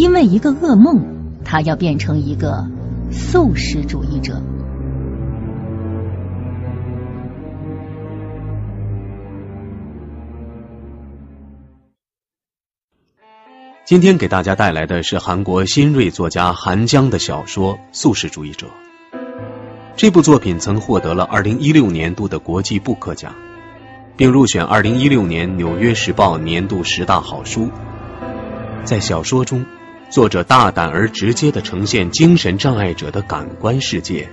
因为一个噩梦，他要变成一个素食主义者。今天给大家带来的是韩国新锐作家韩江的小说《素食主义者》。这部作品曾获得了2016年度的国际布克奖，并入选2016年《纽约时报》年度十大好书。在小说中，作者大胆而直接的呈现精神障碍者的感官世界，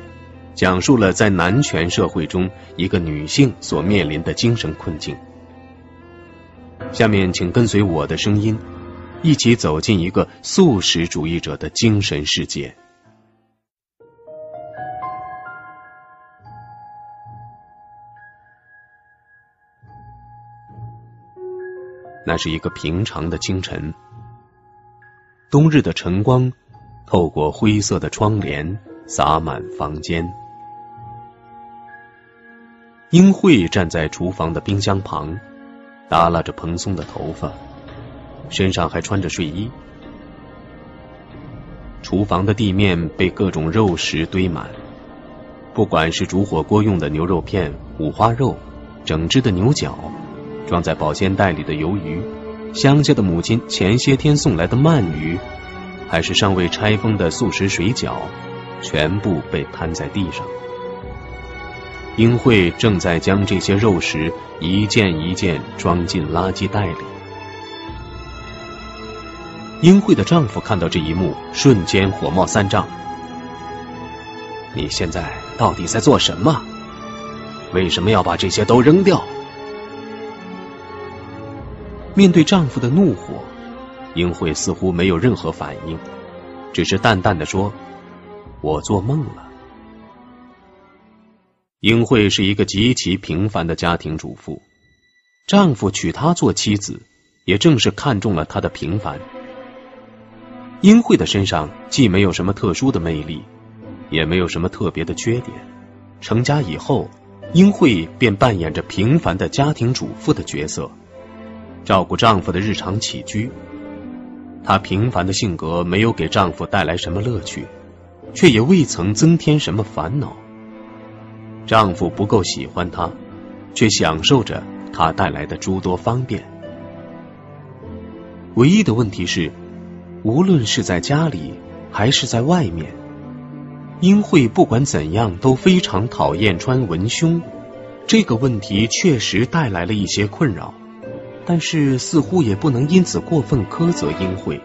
讲述了在男权社会中一个女性所面临的精神困境。下面，请跟随我的声音。一起走进一个素食主义者的精神世界。那是一个平常的清晨，冬日的晨光透过灰色的窗帘洒满房间。英惠站在厨房的冰箱旁，耷拉着蓬松的头发。身上还穿着睡衣，厨房的地面被各种肉食堆满，不管是煮火锅用的牛肉片、五花肉、整只的牛角、装在保鲜袋里的鱿鱼、乡下的母亲前些天送来的鳗鱼，还是尚未拆封的素食水饺，全部被摊在地上。英惠正在将这些肉食一件一件装进垃圾袋里。英惠的丈夫看到这一幕，瞬间火冒三丈。你现在到底在做什么？为什么要把这些都扔掉？面对丈夫的怒火，英惠似乎没有任何反应，只是淡淡的说：“我做梦了。”英惠是一个极其平凡的家庭主妇，丈夫娶她做妻子，也正是看中了她的平凡。英惠的身上既没有什么特殊的魅力，也没有什么特别的缺点。成家以后，英惠便扮演着平凡的家庭主妇的角色，照顾丈夫的日常起居。她平凡的性格没有给丈夫带来什么乐趣，却也未曾增添什么烦恼。丈夫不够喜欢她，却享受着她带来的诸多方便。唯一的问题是。无论是在家里还是在外面，英惠不管怎样都非常讨厌穿文胸。这个问题确实带来了一些困扰，但是似乎也不能因此过分苛责英惠。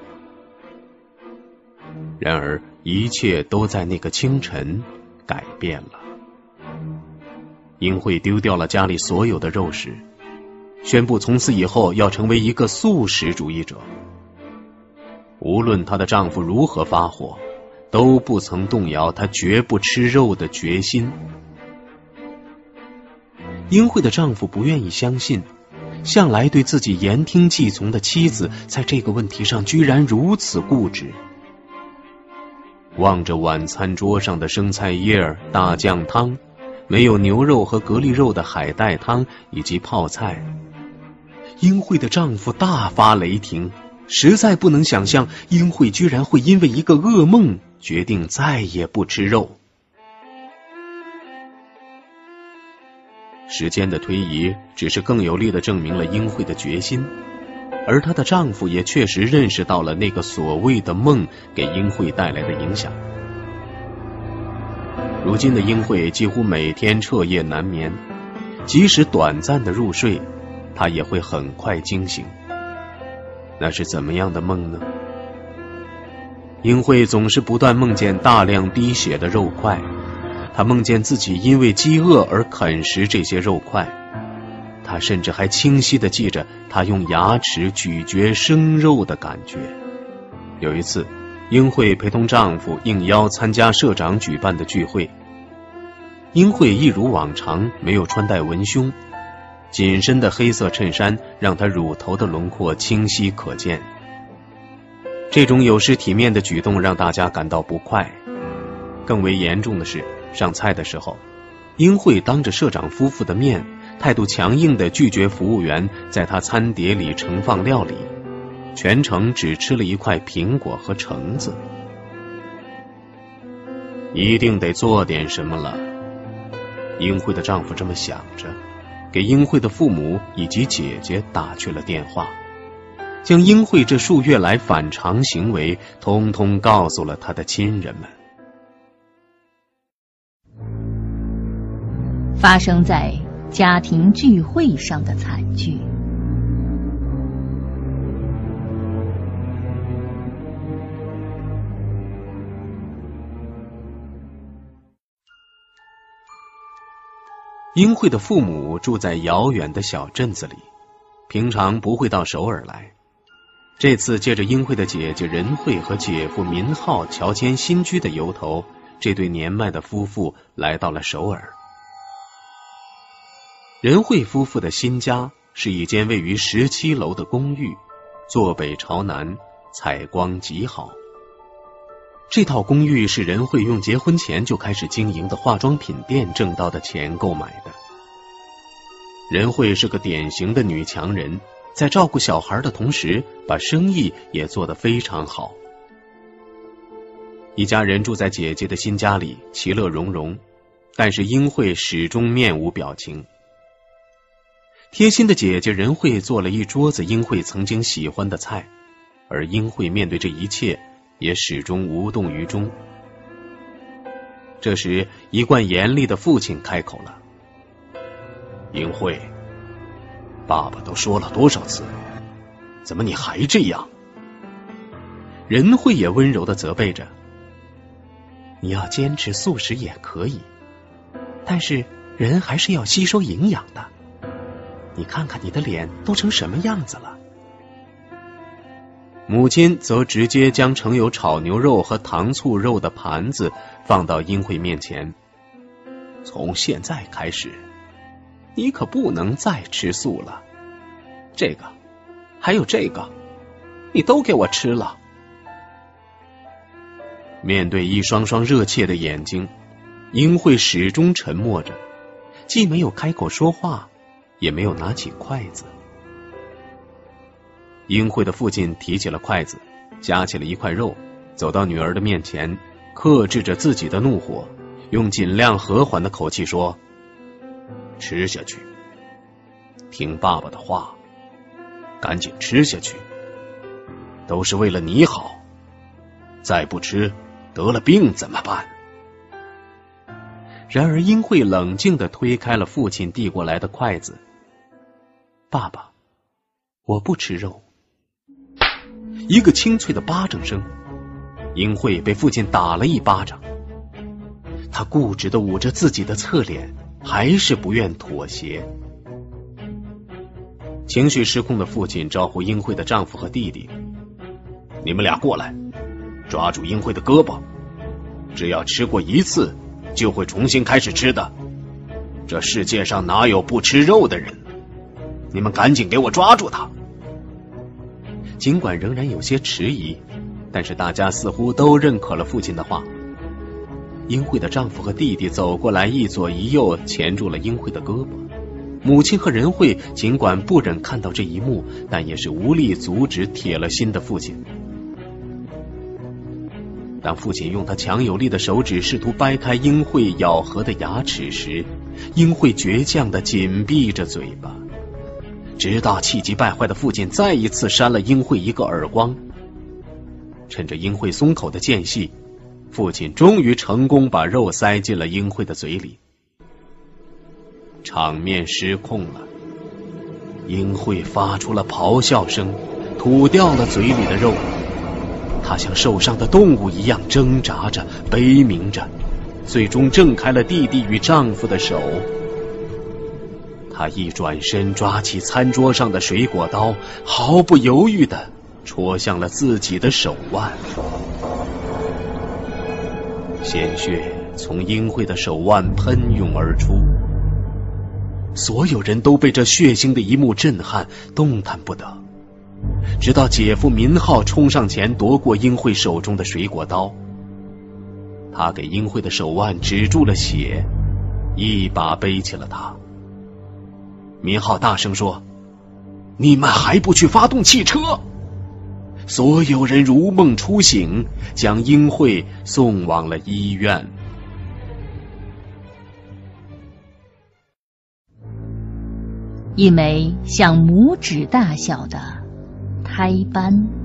然而，一切都在那个清晨改变了。英惠丢掉了家里所有的肉食，宣布从此以后要成为一个素食主义者。无论她的丈夫如何发火，都不曾动摇她绝不吃肉的决心。英惠的丈夫不愿意相信，向来对自己言听计从的妻子，在这个问题上居然如此固执。望着晚餐桌上的生菜叶大酱汤，没有牛肉和蛤蜊肉的海带汤以及泡菜，英惠的丈夫大发雷霆。实在不能想象，英惠居然会因为一个噩梦决定再也不吃肉。时间的推移只是更有力的证明了英惠的决心，而她的丈夫也确实认识到了那个所谓的梦给英惠带来的影响。如今的英惠几乎每天彻夜难眠，即使短暂的入睡，她也会很快惊醒。那是怎么样的梦呢？英惠总是不断梦见大量滴血的肉块，她梦见自己因为饥饿而啃食这些肉块，她甚至还清晰的记着她用牙齿咀嚼生肉的感觉。有一次，英惠陪同丈夫应邀参加社长举办的聚会，英惠一如往常没有穿戴文胸。紧身的黑色衬衫让她乳头的轮廓清晰可见。这种有失体面的举动让大家感到不快。更为严重的是，上菜的时候，英惠当着社长夫妇的面，态度强硬的拒绝服务员在她餐碟里盛放料理，全程只吃了一块苹果和橙子。一定得做点什么了。英慧的丈夫这么想着，给英慧的父母以及姐姐打去了电话，将英慧这数月来反常行为通通告诉了他的亲人们。发生在家庭聚会上的惨剧。英慧的父母住在遥远的小镇子里，平常不会到首尔来。这次借着英慧的姐姐仁惠和姐夫民浩乔迁新居的由头，这对年迈的夫妇来到了首尔。仁惠夫妇的新家是一间位于十七楼的公寓，坐北朝南，采光极好。这套公寓是任慧用结婚前就开始经营的化妆品店挣到的钱购买的。任慧是个典型的女强人，在照顾小孩的同时，把生意也做得非常好。一家人住在姐姐的新家里，其乐融融，但是英慧始终面无表情。贴心的姐姐任慧做了一桌子英慧曾经喜欢的菜，而英慧面对这一切。也始终无动于衷。这时，一贯严厉的父亲开口了：“英慧，爸爸都说了多少次，怎么你还这样？”任慧也温柔的责备着：“你要坚持素食也可以，但是人还是要吸收营养的。你看看你的脸都成什么样子了。”母亲则直接将盛有炒牛肉和糖醋肉的盘子放到英慧面前。从现在开始，你可不能再吃素了。这个，还有这个，你都给我吃了。面对一双双热切的眼睛，英慧始终沉默着，既没有开口说话，也没有拿起筷子。英慧的父亲提起了筷子，夹起了一块肉，走到女儿的面前，克制着自己的怒火，用尽量和缓的口气说：“吃下去，听爸爸的话，赶紧吃下去，都是为了你好。再不吃，得了病怎么办？”然而，英慧冷静的推开了父亲递过来的筷子：“爸爸，我不吃肉。”一个清脆的巴掌声，英慧被父亲打了一巴掌。他固执的捂着自己的侧脸，还是不愿妥协。情绪失控的父亲招呼英慧的丈夫和弟弟：“你们俩过来，抓住英慧的胳膊。只要吃过一次，就会重新开始吃的。这世界上哪有不吃肉的人？你们赶紧给我抓住他！”尽管仍然有些迟疑，但是大家似乎都认可了父亲的话。英慧的丈夫和弟弟走过来，一左一右钳住了英慧的胳膊。母亲和仁惠尽管不忍看到这一幕，但也是无力阻止铁了心的父亲。当父亲用他强有力的手指试图掰开英慧咬合的牙齿时，英慧倔强的紧闭着嘴巴。直到气急败坏的父亲再一次扇了英慧一个耳光，趁着英慧松口的间隙，父亲终于成功把肉塞进了英慧的嘴里。场面失控了，英慧发出了咆哮声，吐掉了嘴里的肉，她像受伤的动物一样挣扎着、悲鸣着，最终挣开了弟弟与丈夫的手。他一转身，抓起餐桌上的水果刀，毫不犹豫的戳向了自己的手腕。鲜血从英慧的手腕喷涌而出，所有人都被这血腥的一幕震撼，动弹不得。直到姐夫民浩冲上前夺过英慧手中的水果刀，他给英慧的手腕止住了血，一把背起了她。民浩大声说：“你们还不去发动汽车？”所有人如梦初醒，将英慧送往了医院。一枚像拇指大小的胎斑。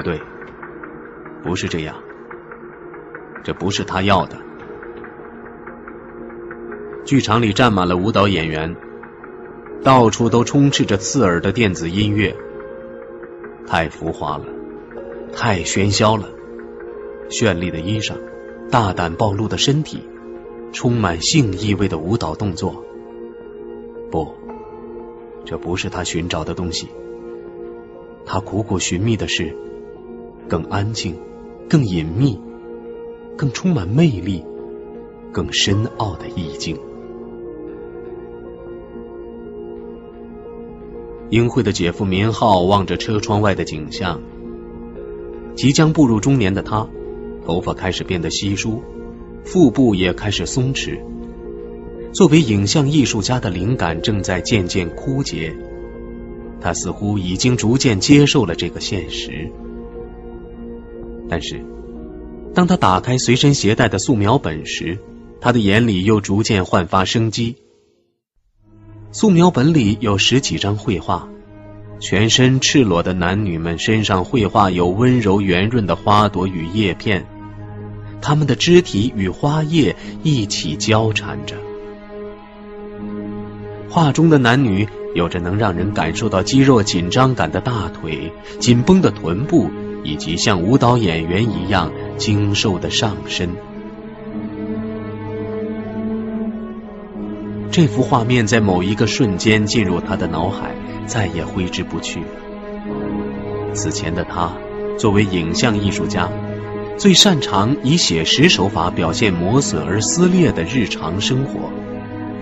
不对，不是这样，这不是他要的。剧场里站满了舞蹈演员。到处都充斥着刺耳的电子音乐，太浮华了，太喧嚣了。绚丽的衣裳，大胆暴露的身体，充满性意味的舞蹈动作。不，这不是他寻找的东西。他苦苦寻觅的是更安静、更隐秘、更充满魅力、更深奥的意境。英惠的姐夫民浩望着车窗外的景象，即将步入中年的他，头发开始变得稀疏，腹部也开始松弛。作为影像艺术家的灵感正在渐渐枯竭，他似乎已经逐渐接受了这个现实。但是，当他打开随身携带的素描本时，他的眼里又逐渐焕发生机。素描本里有十几张绘画，全身赤裸的男女们身上绘画有温柔圆润的花朵与叶片，他们的肢体与花叶一起交缠着。画中的男女有着能让人感受到肌肉紧张感的大腿、紧绷的臀部，以及像舞蹈演员一样精瘦的上身。这幅画面在某一个瞬间进入他的脑海，再也挥之不去。此前的他，作为影像艺术家，最擅长以写实手法表现磨损而撕裂的日常生活。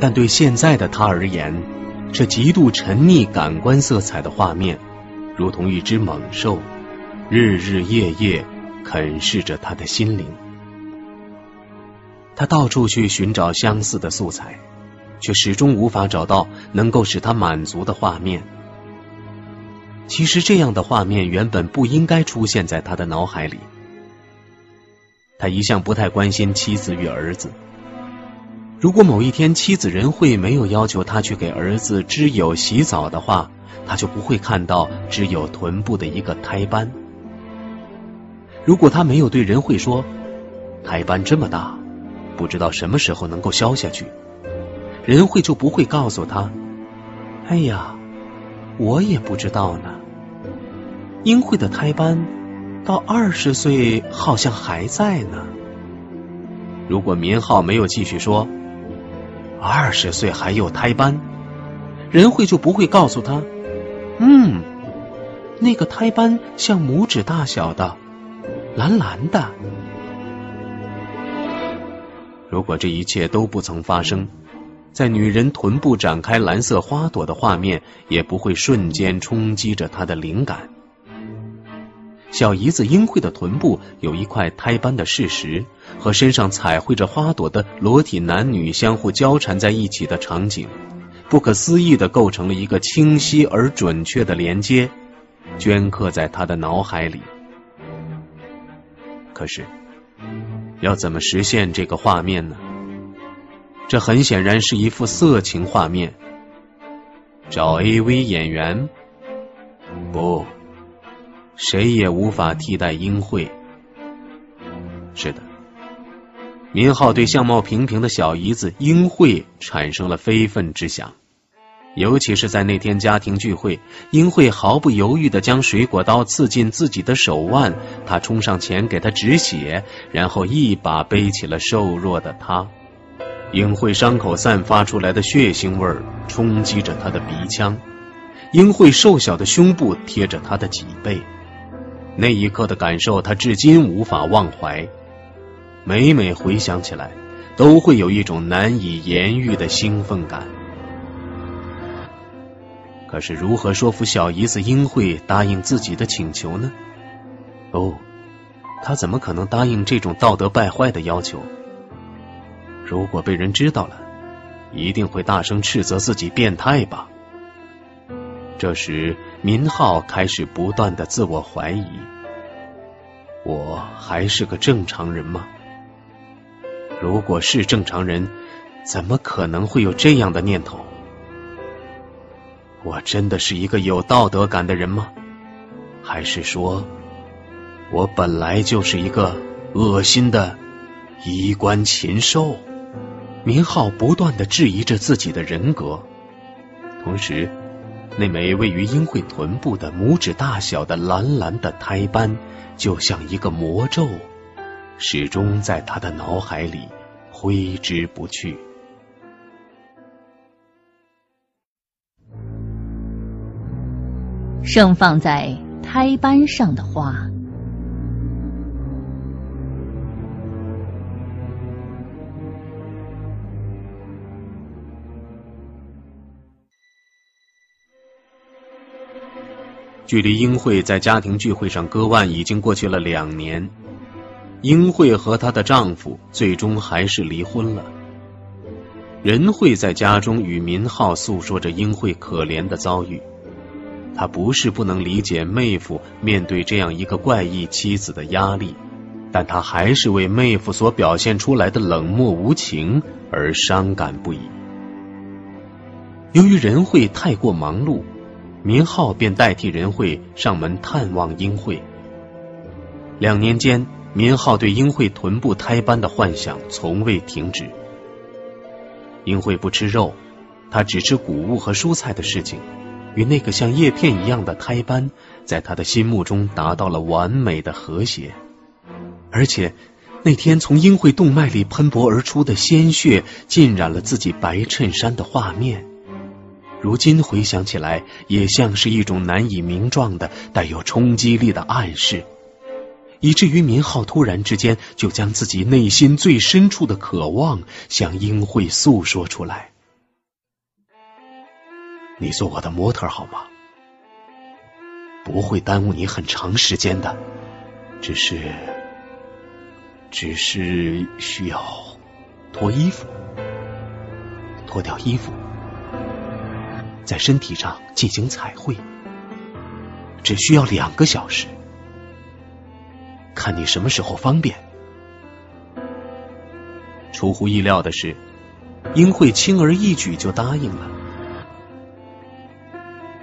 但对现在的他而言，这极度沉溺感官色彩的画面，如同一只猛兽，日日夜夜啃噬着他的心灵。他到处去寻找相似的素材。却始终无法找到能够使他满足的画面。其实，这样的画面原本不应该出现在他的脑海里。他一向不太关心妻子与儿子。如果某一天妻子仁惠没有要求他去给儿子织有洗澡的话，他就不会看到只有臀部的一个胎斑。如果他没有对仁惠说，胎斑这么大，不知道什么时候能够消下去。仁惠就不会告诉他：“哎呀，我也不知道呢。英惠的胎斑到二十岁好像还在呢。”如果民浩没有继续说：“二十岁还有胎斑”，仁惠就不会告诉他：“嗯，那个胎斑像拇指大小的，蓝蓝的。”如果这一切都不曾发生。在女人臀部展开蓝色花朵的画面，也不会瞬间冲击着他的灵感。小姨子英惠的臀部有一块胎斑的事实，和身上彩绘着花朵的裸体男女相互交缠在一起的场景，不可思议的构成了一个清晰而准确的连接，镌刻在他的脑海里。可是，要怎么实现这个画面呢？这很显然是一幅色情画面。找 AV 演员？不，谁也无法替代英惠。是的，民浩对相貌平平的小姨子英惠产生了非分之想，尤其是在那天家庭聚会，英惠毫不犹豫的将水果刀刺进自己的手腕，他冲上前给他止血，然后一把背起了瘦弱的他。英惠伤口散发出来的血腥味冲击着他的鼻腔，英惠瘦小的胸部贴着他的脊背，那一刻的感受他至今无法忘怀，每每回想起来，都会有一种难以言喻的兴奋感。可是如何说服小姨子英惠答应自己的请求呢？哦，他怎么可能答应这种道德败坏的要求？如果被人知道了，一定会大声斥责自己变态吧。这时，民浩开始不断的自我怀疑：我还是个正常人吗？如果是正常人，怎么可能会有这样的念头？我真的是一个有道德感的人吗？还是说，我本来就是一个恶心的衣冠禽兽？明浩不断的质疑着自己的人格，同时，那枚位于英惠臀部的拇指大小的蓝蓝的胎斑，就像一个魔咒，始终在他的脑海里挥之不去。盛放在胎斑上的花。距离英惠在家庭聚会上割腕已经过去了两年，英惠和她的丈夫最终还是离婚了。仁慧在家中与民浩诉说着英惠可怜的遭遇。他不是不能理解妹夫面对这样一个怪异妻子的压力，但他还是为妹夫所表现出来的冷漠无情而伤感不已。由于仁惠太过忙碌，明浩便代替仁惠上门探望英惠。两年间，明浩对英惠臀部胎斑的幻想从未停止。英惠不吃肉，她只吃谷物和蔬菜的事情。与那个像叶片一样的胎斑，在他的心目中达到了完美的和谐。而且那天从英惠动脉里喷薄而出的鲜血，浸染了自己白衬衫的画面，如今回想起来，也像是一种难以名状的、带有冲击力的暗示，以至于民浩突然之间就将自己内心最深处的渴望向英惠诉说出来。你做我的模特好吗？不会耽误你很长时间的，只是，只是需要脱衣服，脱掉衣服，在身体上进行彩绘，只需要两个小时，看你什么时候方便。出乎意料的是，英慧轻而易举就答应了。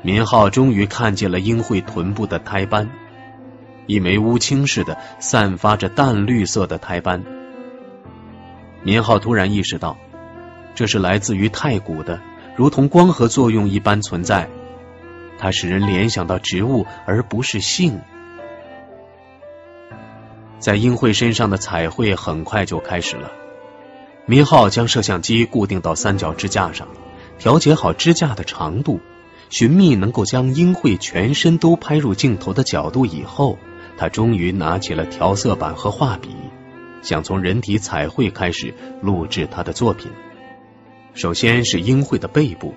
民浩终于看见了英惠臀部的胎斑，一枚乌青似的、散发着淡绿色的胎斑。民浩突然意识到，这是来自于太古的，如同光合作用一般存在。它使人联想到植物，而不是性。在英惠身上的彩绘很快就开始了。民浩将摄像机固定到三角支架上，调节好支架的长度。寻觅能够将英惠全身都拍入镜头的角度以后，他终于拿起了调色板和画笔，想从人体彩绘开始录制他的作品。首先是英惠的背部，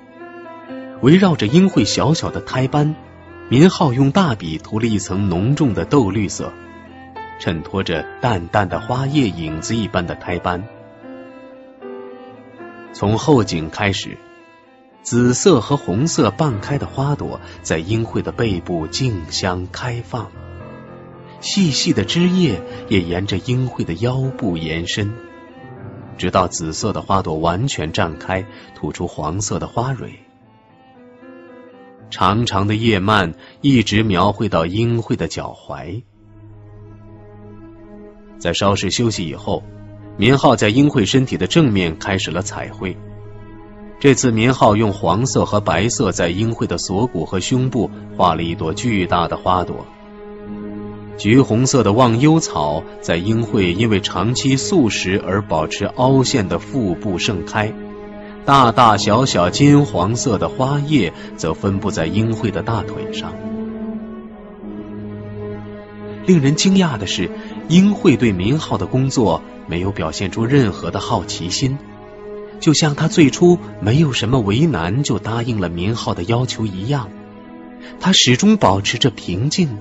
围绕着英惠小小的胎斑，民浩用大笔涂了一层浓重的豆绿色，衬托着淡淡的花叶影子一般的胎斑。从后颈开始。紫色和红色半开的花朵在英惠的背部竞相开放，细细的枝叶也沿着英惠的腰部延伸，直到紫色的花朵完全绽开，吐出黄色的花蕊。长长的叶蔓一直描绘到英惠的脚踝。在稍事休息以后，民浩在英惠身体的正面开始了彩绘。这次民浩用黄色和白色在英惠的锁骨和胸部画了一朵巨大的花朵，橘红色的忘忧草在英惠因为长期素食而保持凹陷的腹部盛开，大大小小金黄色的花叶则分布在英惠的大腿上。令人惊讶的是，英惠对民浩的工作没有表现出任何的好奇心。就像他最初没有什么为难就答应了明浩的要求一样，他始终保持着平静，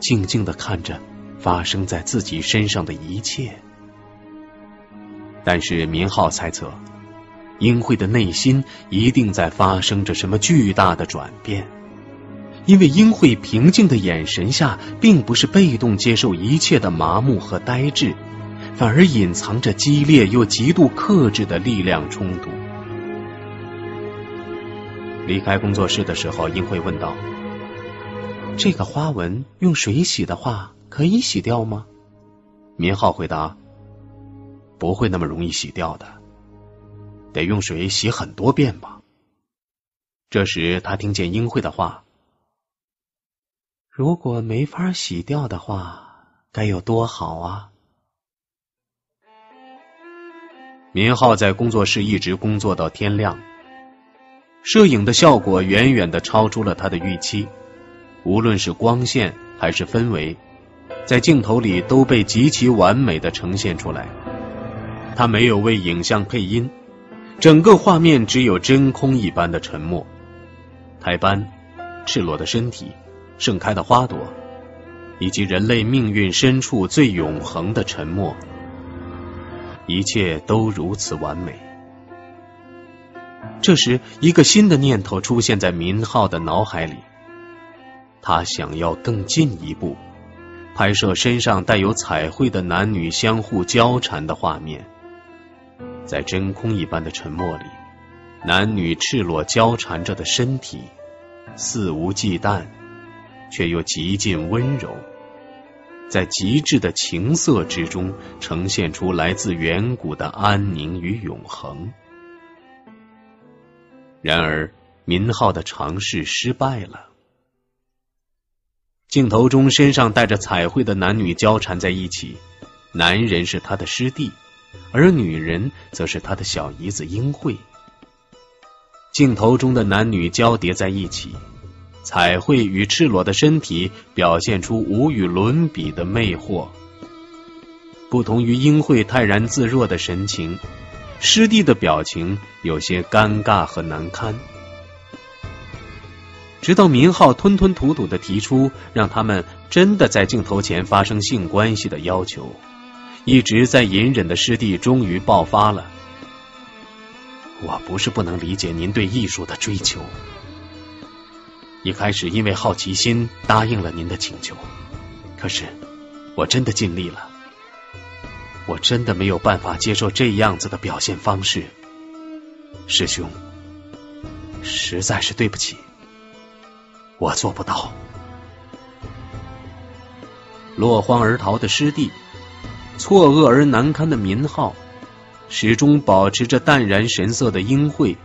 静静的看着发生在自己身上的一切。但是明浩猜测，英惠的内心一定在发生着什么巨大的转变，因为英惠平静的眼神下，并不是被动接受一切的麻木和呆滞，反而隐藏着激烈又极度克制的力量冲突。离开工作室的时候，英慧问道：“这个花纹用水洗的话，可以洗掉吗？”明浩回答。不会那么容易洗掉的，得用水洗很多遍吧。这时他听见英慧的话：“如果没法洗掉的话，该有多好啊！”明浩在工作室一直工作到天亮，摄影的效果远远的超出了他的预期，无论是光线还是氛围，在镜头里都被极其完美的呈现出来。他没有为影像配音，整个画面只有真空一般的沉默。胎斑、赤裸的身体、盛开的花朵，以及人类命运深处最永恒的沉默，一切都如此完美。这时，一个新的念头出现在明浩的脑海里，他想要更进一步拍摄身上带有彩绘的男女相互交缠的画面。在真空一般的沉默里，男女赤裸交缠着的身体，肆无忌惮，却又极尽温柔，在极致的情色之中，呈现出来自远古的安宁与永恒。然而，民浩的尝试失败了。镜头中，身上带着彩绘的男女交缠在一起，男人是他的师弟。而女人则是他的小姨子英惠。镜头中的男女交叠在一起，彩绘与赤裸的身体表现出无与伦比的魅惑。不同于英惠泰然自若的神情，师弟的表情有些尴尬和难堪。直到明浩吞吞吐吐的提出让他们真的在镜头前发生性关系的要求。一直在隐忍的师弟终于爆发了。我不是不能理解您对艺术的追求，一开始因为好奇心答应了您的请求，可是我真的尽力了，我真的没有办法接受这样子的表现方式，师兄，实在是对不起，我做不到。落荒而逃的师弟。错愕而难堪的民浩，始终保持着淡然神色的英惠，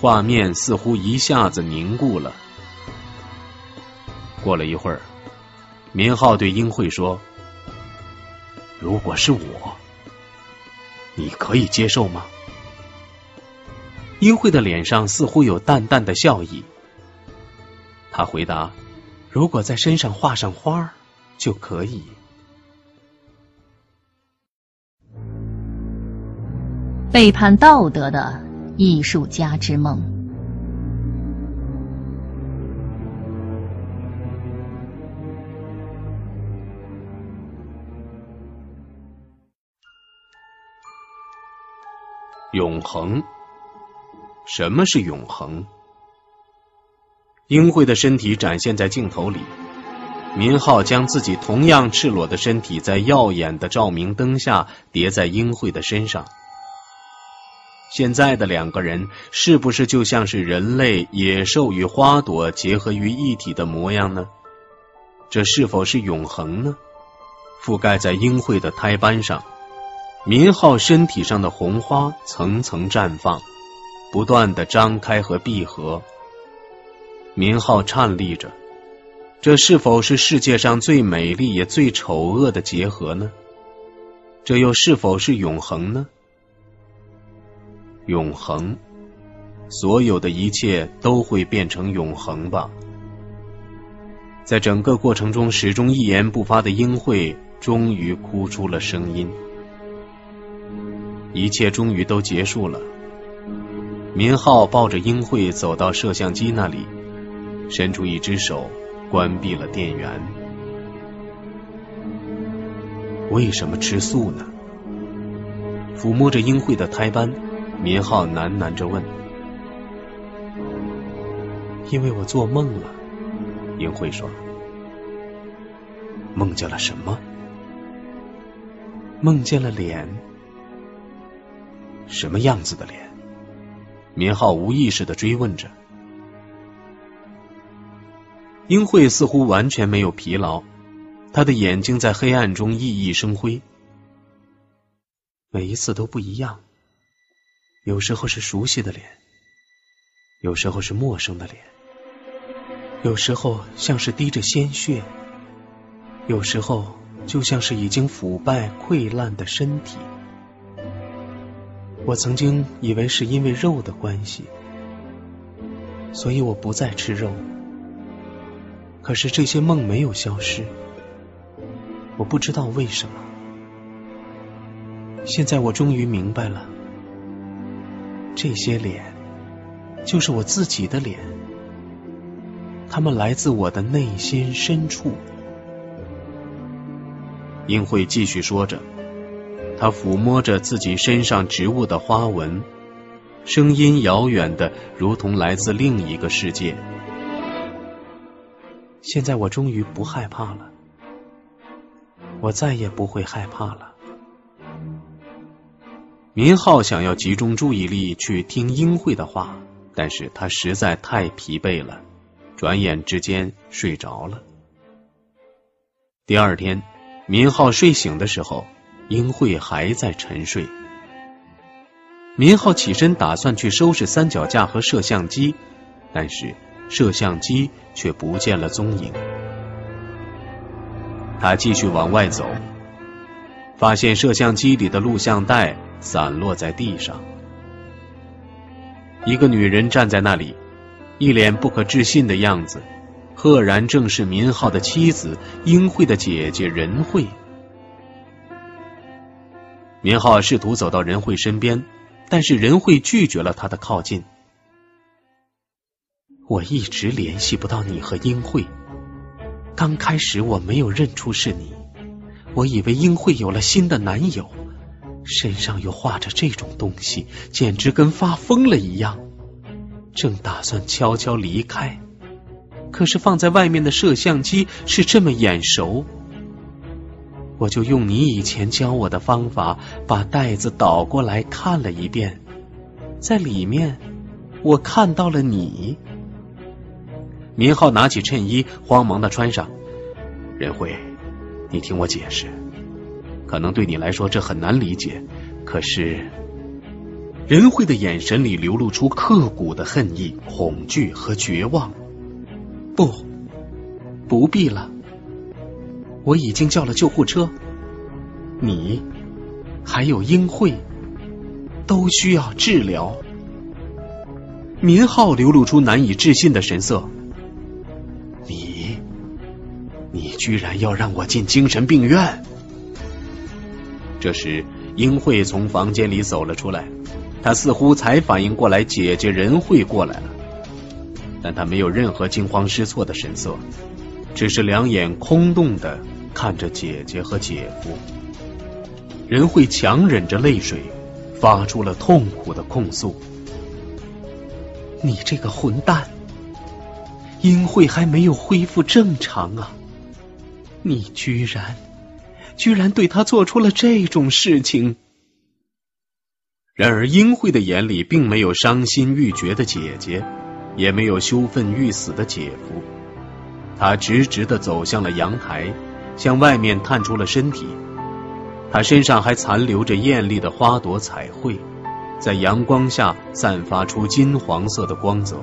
画面似乎一下子凝固了。过了一会儿，明浩对英惠说：“如果是我，你可以接受吗？”英惠的脸上似乎有淡淡的笑意，他回答：“如果在身上画上花就可以。”背叛道德的艺术家之梦。永恒？什么是永恒？英惠的身体展现在镜头里，民浩将自己同样赤裸的身体在耀眼的照明灯下叠在英惠的身上。现在的两个人是不是就像是人类、野兽与花朵结合于一体的模样呢？这是否是永恒呢？覆盖在英惠的胎斑上，民浩身体上的红花层层绽放，不断的张开和闭合。民浩颤栗着，这是否是世界上最美丽也最丑恶的结合呢？这又是否是永恒呢？永恒，所有的一切都会变成永恒吧。在整个过程中始终一言不发的英惠，终于哭出了声音。一切终于都结束了。民浩抱着英惠走到摄像机那里，伸出一只手关闭了电源。为什么吃素呢？抚摸着英惠的胎斑，民浩喃喃着问：“因为我做梦了。”英慧说：“梦见了什么？梦见了脸。什么样子的脸？”民浩无意识的追问着。英慧似乎完全没有疲劳，她的眼睛在黑暗中熠熠生辉。每一次都不一样，有时候是熟悉的脸，有时候是陌生的脸，有时候像是滴着鲜血，有时候就像是已经腐败溃烂的身体。我曾经以为是因为肉的关系，所以我不再吃肉。可是这些梦没有消失，我不知道为什么。现在我终于明白了，这些脸就是我自己的脸，他们来自我的内心深处。英慧继续说着，她抚摸着自己身上植物的花纹，声音遥远的，如同来自另一个世界。现在我终于不害怕了，我再也不会害怕了。民浩想要集中注意力去听英惠的话，但是他实在太疲惫了，转眼之间睡着了。第二天，民浩睡醒的时候，英惠还在沉睡。民浩起身打算去收拾三脚架和摄像机，但是摄像机却不见了踪影。他继续往外走，发现摄像机里的录像带。散落在地上，一个女人站在那里，一脸不可置信的样子，赫然正是民浩的妻子英惠的姐姐任慧。民浩试图走到任慧身边，但是任慧拒绝了他的靠近。我一直联系不到你和英惠，刚开始我没有认出是你，我以为英惠有了新的男友。身上又画着这种东西，简直跟发疯了一样。正打算悄悄离开，可是放在外面的摄像机是这么眼熟，我就用你以前教我的方法，把袋子倒过来看了一遍，在里面我看到了你。明浩拿起衬衣，慌忙的穿上。任慧，你听我解释。可能对你来说这很难理解，可是任慧的眼神里流露出刻骨的恨意、恐惧和绝望。不，不必了，我已经叫了救护车。你还有英慧都需要治疗。民浩流露出难以置信的神色。你，你居然要让我进精神病院？这时，英惠从房间里走了出来，她似乎才反应过来姐姐仁慧过来了，但她没有任何惊慌失措的神色，只是两眼空洞的看着姐姐和姐夫。仁慧强忍着泪水，发出了痛苦的控诉：“你这个混蛋，英惠还没有恢复正常啊，你居然……”居然对他做出了这种事情。然而，英惠的眼里并没有伤心欲绝的姐姐，也没有羞愤欲死的姐夫。他直直的走向了阳台，向外面探出了身体。他身上还残留着艳丽的花朵彩绘，在阳光下散发出金黄色的光泽。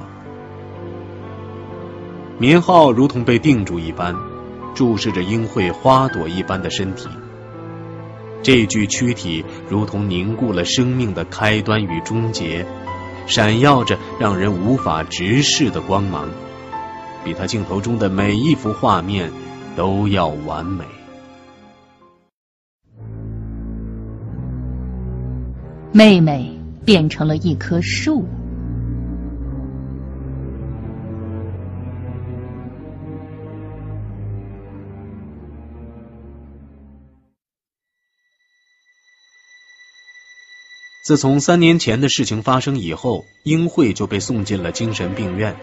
民浩如同被定住一般。注视着英惠花朵一般的身体，这具躯体如同凝固了生命的开端与终结，闪耀着让人无法直视的光芒，比他镜头中的每一幅画面都要完美。妹妹变成了一棵树。自从三年前的事情发生以后，英惠就被送进了精神病院。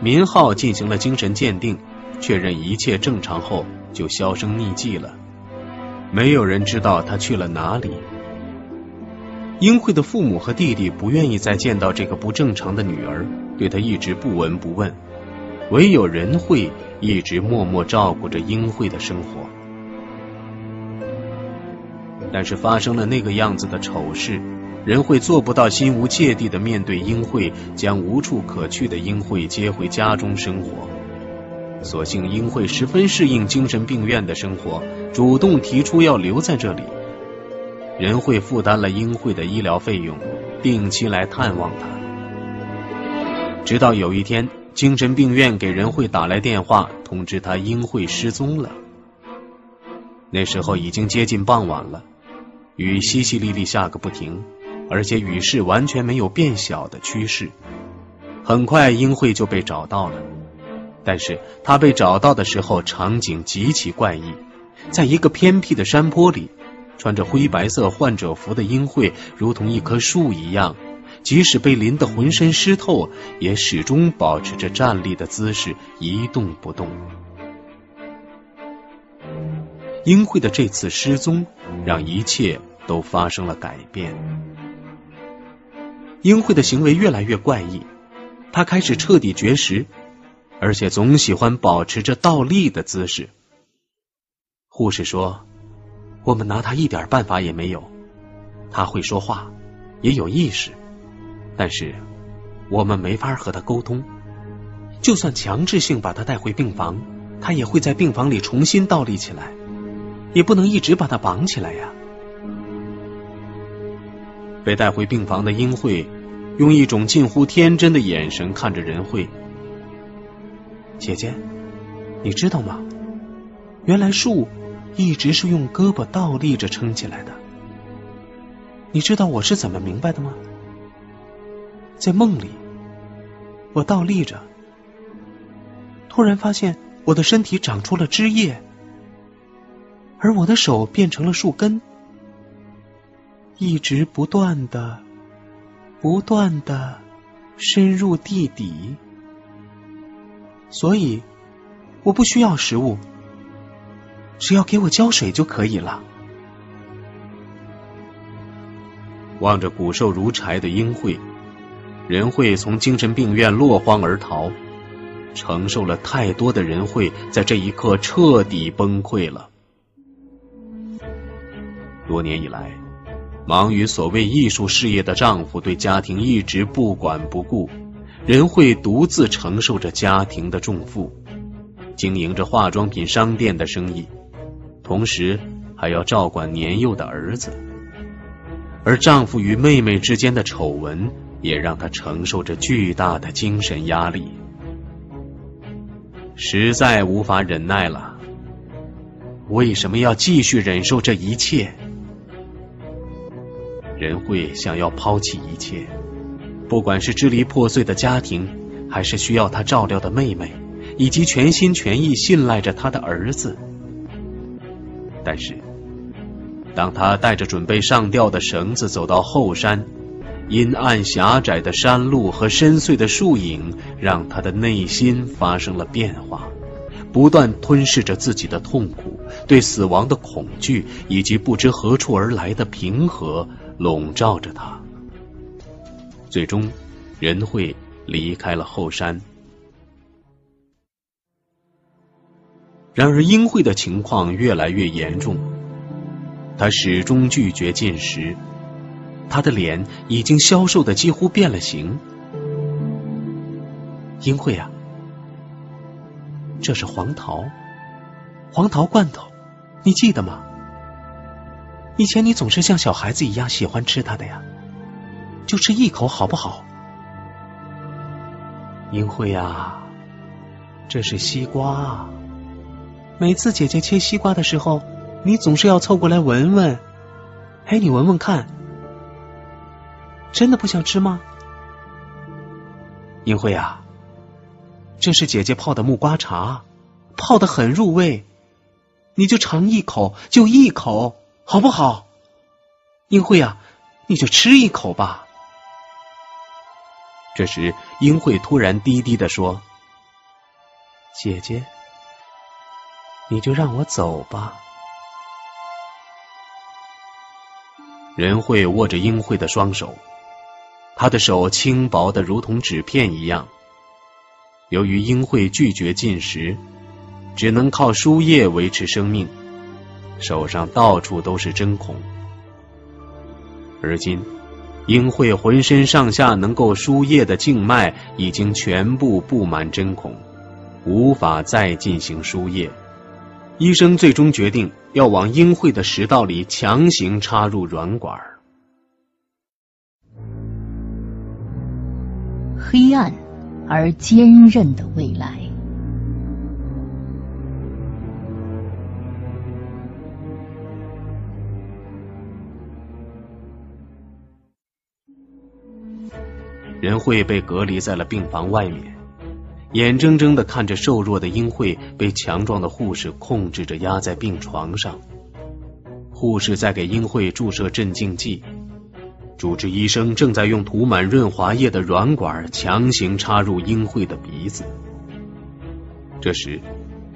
民浩进行了精神鉴定，确认一切正常后，就销声匿迹了。没有人知道他去了哪里。英惠的父母和弟弟不愿意再见到这个不正常的女儿，对她一直不闻不问。唯有仁惠一直默默照顾着英惠的生活。但是发生了那个样子的丑事，仁惠做不到心无芥蒂的面对英惠，将无处可去的英惠接回家中生活。所幸英惠十分适应精神病院的生活，主动提出要留在这里。仁惠负担了英惠的医疗费用，定期来探望她。直到有一天，精神病院给仁惠打来电话，通知她英惠失踪了。那时候已经接近傍晚了，雨淅淅沥沥下个不停，而且雨势完全没有变小的趋势。很快，英惠就被找到了。但是她被找到的时候，场景极其怪异，在一个偏僻的山坡里。穿着灰白色患者服的英惠，如同一棵树一样，即使被淋得浑身湿透，也始终保持着站立的姿势，一动不动。英惠的这次失踪，让一切都发生了改变。英惠的行为越来越怪异，她开始彻底绝食，而且总喜欢保持着倒立的姿势。护士说。我们拿她一点办法也没有。她会说话，也有意识，但是我们没法和她沟通。就算强制性把她带回病房，她也会在病房里重新倒立起来，也不能一直把他绑起来呀。被带回病房的英惠用一种近乎天真的眼神看着任慧：“姐姐，你知道吗？原来树。”一直是用胳膊倒立着撑起来的。你知道我是怎么明白的吗？在梦里，我倒立着，突然发现我的身体长出了枝叶，而我的手变成了树根，一直不断的、不断的深入地底，所以我不需要食物。只要给我浇水就可以了。望着骨瘦如柴的英惠，任慧从精神病院落荒而逃，承受了太多的人会，在这一刻彻底崩溃了。多年以来，忙于所谓艺术事业的丈夫对家庭一直不管不顾，任慧独自承受着家庭的重负，经营着化妆品商店的生意。同时还要照管年幼的儿子，而丈夫与妹妹之间的丑闻也让她承受着巨大的精神压力，实在无法忍耐了。为什么要继续忍受这一切？人会想要抛弃一切，不管是支离破碎的家庭，还是需要他照料的妹妹，以及全心全意信赖着他的儿子。但是，当他带着准备上吊的绳子走到后山，阴暗狭窄的山路和深邃的树影，让他的内心发生了变化，不断吞噬着自己的痛苦、对死亡的恐惧以及不知何处而来的平和，笼罩着他。最终，仁惠离开了后山。然而，英惠的情况越来越严重。她始终拒绝进食，她的脸已经消瘦的几乎变了形。英惠啊，这是黄桃，黄桃罐头，你记得吗？以前你总是像小孩子一样喜欢吃它的呀，就吃一口好不好？英惠啊，这是西瓜。每次姐姐切西瓜的时候，你总是要凑过来闻闻。哎，你闻闻看，真的不想吃吗？英惠啊，这是姐姐泡的木瓜茶，泡的很入味，你就尝一口，就一口，好不好？英慧啊，你就吃一口吧。”这时，英慧突然低低的说：“姐姐，你就让我走吧。”仁惠握着英慧的双手，他的手轻薄的如同纸片一样。由于英慧拒绝进食，只能靠输液维持生命，手上到处都是针孔。而今，英惠浑身上下能够输液的静脉已经全部布满针孔，无法再进行输液。医生最终决定要往英惠的食道里强行插入软管。黑暗而坚韧的未来。仁惠被隔离在了病房外面。眼睁睁的看着瘦弱的英惠被强壮的护士控制着压在病床上，护士在给英惠注射镇静剂，主治医生正在用涂满润滑液的软管强行插入英惠的鼻子。这时，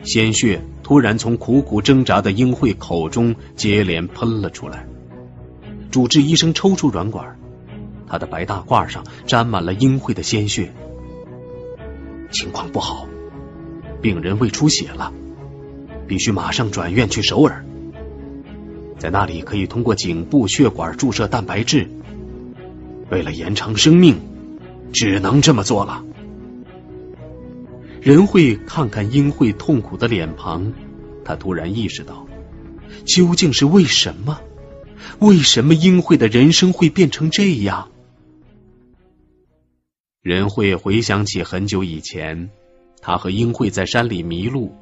鲜血突然从苦苦挣扎的英惠口中接连喷了出来。主治医生抽出软管，他的白大褂上沾满了英惠的鲜血。情况不好，病人胃出血了，必须马上转院去首尔，在那里可以通过颈部血管注射蛋白质。为了延长生命，只能这么做了。仁惠看看英惠痛苦的脸庞，他突然意识到，究竟是为什么？为什么英惠的人生会变成这样？任慧回想起很久以前，他和英惠在山里迷路。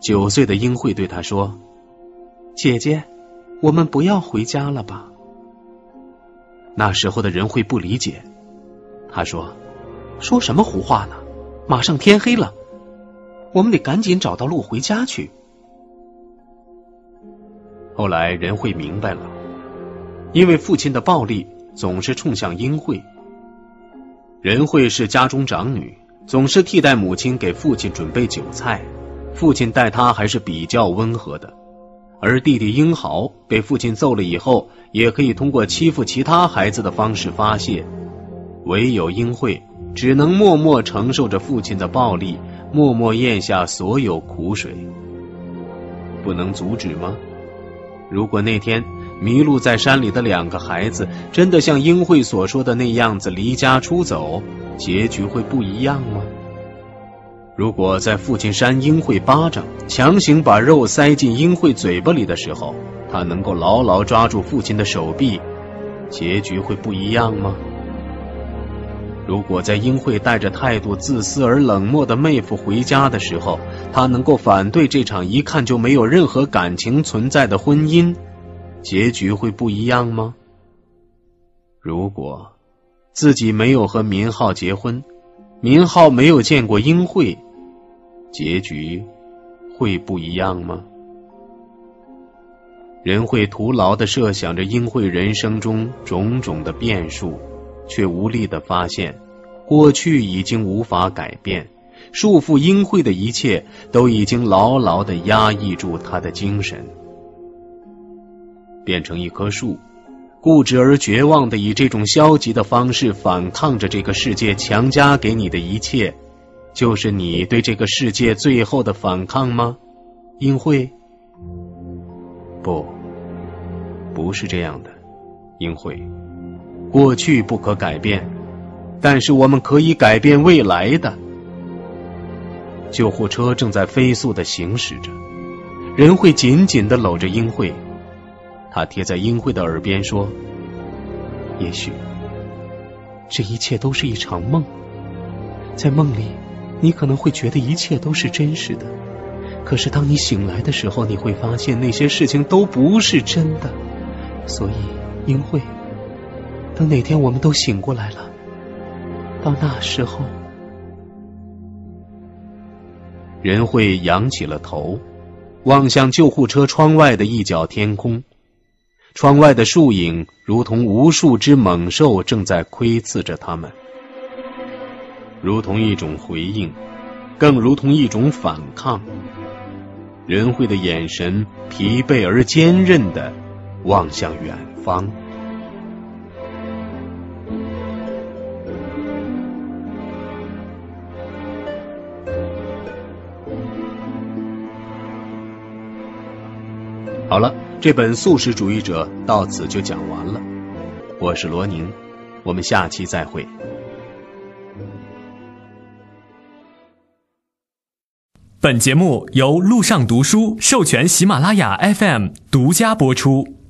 九岁的英惠对他说：“姐姐，我们不要回家了吧？”那时候的任慧不理解，他说：“说什么胡话呢？马上天黑了，我们得赶紧找到路回家去。”后来任慧明白了，因为父亲的暴力总是冲向英惠。任惠是家中长女，总是替代母亲给父亲准备酒菜。父亲待她还是比较温和的，而弟弟英豪被父亲揍了以后，也可以通过欺负其他孩子的方式发泄。唯有英惠只能默默承受着父亲的暴力，默默咽下所有苦水。不能阻止吗？如果那天……迷路在山里的两个孩子，真的像英惠所说的那样子离家出走，结局会不一样吗？如果在父亲扇英惠巴掌，强行把肉塞进英惠嘴巴里的时候，他能够牢牢抓住父亲的手臂，结局会不一样吗？如果在英惠带着态度自私而冷漠的妹夫回家的时候，他能够反对这场一看就没有任何感情存在的婚姻？结局会不一样吗？如果自己没有和明浩结婚，明浩没有见过英惠，结局会不一样吗？人会徒劳的设想着英惠人生中种种的变数，却无力的发现，过去已经无法改变，束缚英惠的一切都已经牢牢的压抑住他的精神。变成一棵树，固执而绝望的以这种消极的方式反抗着这个世界强加给你的一切，就是你对这个世界最后的反抗吗？英惠？不，不是这样的，英惠。过去不可改变，但是我们可以改变未来的。救护车正在飞速的行驶着，人会紧紧的搂着英惠。他贴在英慧的耳边说：“也许这一切都是一场梦，在梦里，你可能会觉得一切都是真实的。可是当你醒来的时候，你会发现那些事情都不是真的。所以，英慧，等哪天我们都醒过来了，到那时候，任慧仰起了头，望向救护车窗外的一角天空。”窗外的树影如同无数只猛兽正在窥伺着他们，如同一种回应，更如同一种反抗。仁惠的眼神疲惫而坚韧的望向远方。好了，这本素食主义者到此就讲完了。我是罗宁，我们下期再会。本节目由路上读书授权喜马拉雅 FM 独家播出。